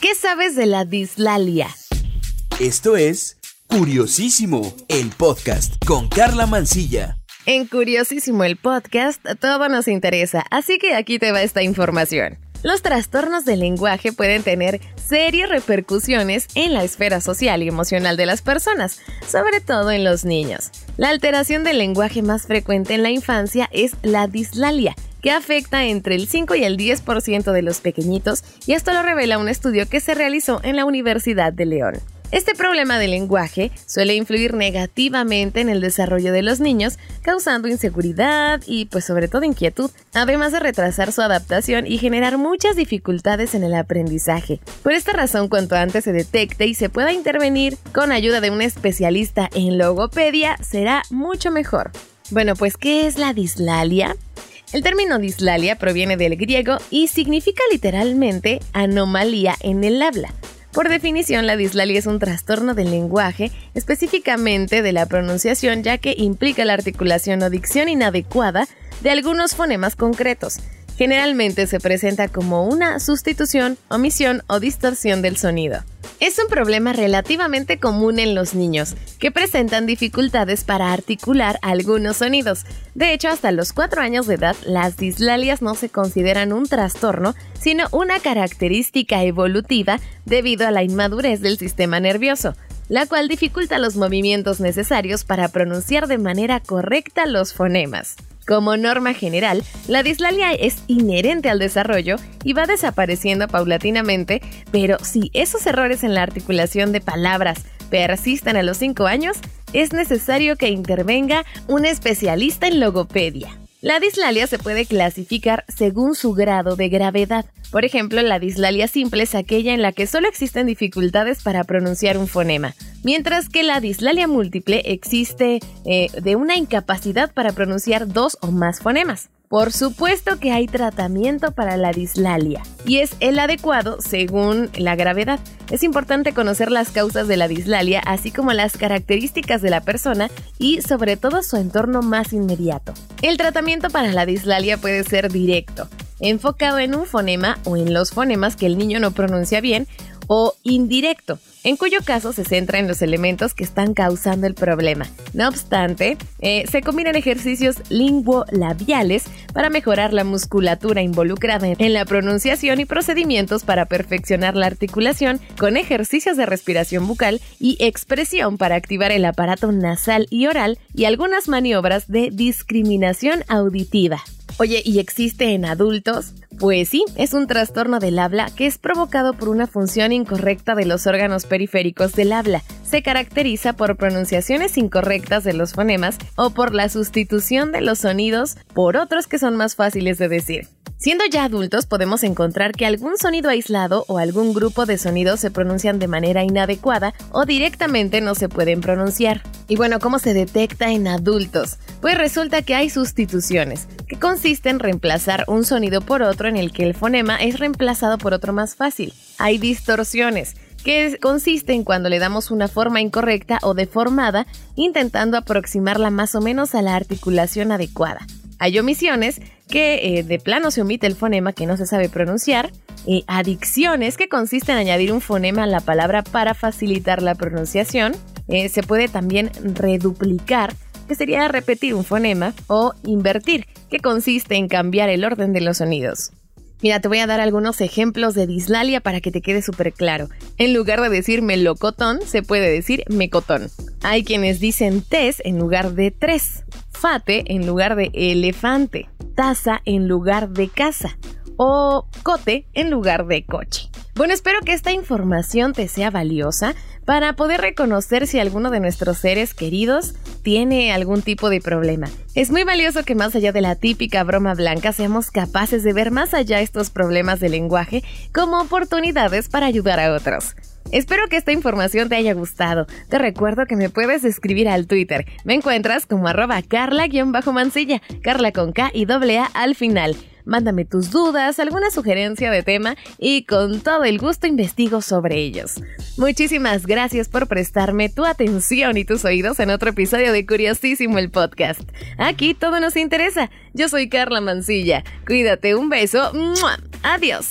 ¿Qué sabes de la dislalia? Esto es Curiosísimo, el podcast con Carla Mancilla. En Curiosísimo el podcast todo nos interesa, así que aquí te va esta información. Los trastornos del lenguaje pueden tener serias repercusiones en la esfera social y emocional de las personas, sobre todo en los niños. La alteración del lenguaje más frecuente en la infancia es la dislalia, que afecta entre el 5 y el 10% de los pequeñitos, y esto lo revela un estudio que se realizó en la Universidad de León. Este problema del lenguaje suele influir negativamente en el desarrollo de los niños, causando inseguridad y pues sobre todo inquietud, además de retrasar su adaptación y generar muchas dificultades en el aprendizaje. Por esta razón, cuanto antes se detecte y se pueda intervenir con ayuda de un especialista en logopedia, será mucho mejor. Bueno, pues ¿qué es la dislalia? El término dislalia proviene del griego y significa literalmente anomalía en el habla. Por definición, la dislalia es un trastorno del lenguaje, específicamente de la pronunciación, ya que implica la articulación o dicción inadecuada de algunos fonemas concretos. Generalmente se presenta como una sustitución, omisión o distorsión del sonido. Es un problema relativamente común en los niños, que presentan dificultades para articular algunos sonidos. De hecho, hasta los 4 años de edad, las dislalias no se consideran un trastorno, sino una característica evolutiva debido a la inmadurez del sistema nervioso, la cual dificulta los movimientos necesarios para pronunciar de manera correcta los fonemas. Como norma general, la dislalia es inherente al desarrollo y va desapareciendo paulatinamente, pero si esos errores en la articulación de palabras persisten a los 5 años, es necesario que intervenga un especialista en logopedia. La dislalia se puede clasificar según su grado de gravedad. Por ejemplo, la dislalia simple es aquella en la que solo existen dificultades para pronunciar un fonema, mientras que la dislalia múltiple existe eh, de una incapacidad para pronunciar dos o más fonemas. Por supuesto que hay tratamiento para la dislalia y es el adecuado según la gravedad. Es importante conocer las causas de la dislalia, así como las características de la persona y sobre todo su entorno más inmediato. El tratamiento para la dislalia puede ser directo, enfocado en un fonema o en los fonemas que el niño no pronuncia bien o indirecto, en cuyo caso se centra en los elementos que están causando el problema. No obstante, eh, se combinan ejercicios linguolabiales para mejorar la musculatura involucrada en la pronunciación y procedimientos para perfeccionar la articulación con ejercicios de respiración bucal y expresión para activar el aparato nasal y oral y algunas maniobras de discriminación auditiva. Oye, ¿y existe en adultos? Pues sí, es un trastorno del habla que es provocado por una función incorrecta de los órganos periféricos del habla. Se caracteriza por pronunciaciones incorrectas de los fonemas o por la sustitución de los sonidos por otros que son más fáciles de decir. Siendo ya adultos podemos encontrar que algún sonido aislado o algún grupo de sonidos se pronuncian de manera inadecuada o directamente no se pueden pronunciar. Y bueno, ¿cómo se detecta en adultos? Pues resulta que hay sustituciones, que consisten en reemplazar un sonido por otro en el que el fonema es reemplazado por otro más fácil. Hay distorsiones, que consisten cuando le damos una forma incorrecta o deformada, intentando aproximarla más o menos a la articulación adecuada. Hay omisiones que eh, de plano se omite el fonema que no se sabe pronunciar. Adicciones que consisten en añadir un fonema a la palabra para facilitar la pronunciación. Eh, se puede también reduplicar, que sería repetir un fonema, o invertir, que consiste en cambiar el orden de los sonidos. Mira, te voy a dar algunos ejemplos de dislalia para que te quede súper claro. En lugar de decir melocotón, se puede decir mecotón. Hay quienes dicen tes en lugar de tres, fate en lugar de elefante, taza en lugar de casa o cote en lugar de coche. Bueno, espero que esta información te sea valiosa para poder reconocer si alguno de nuestros seres queridos tiene algún tipo de problema. Es muy valioso que más allá de la típica broma blanca seamos capaces de ver más allá estos problemas de lenguaje como oportunidades para ayudar a otros. Espero que esta información te haya gustado. Te recuerdo que me puedes escribir al Twitter. Me encuentras como arroba carla-mancilla, carla con K y doble A al final. Mándame tus dudas, alguna sugerencia de tema y con todo el gusto investigo sobre ellos. Muchísimas gracias por prestarme tu atención y tus oídos en otro episodio de Curiosísimo el podcast. Aquí todo nos interesa. Yo soy Carla Mancilla. Cuídate, un beso. Adiós.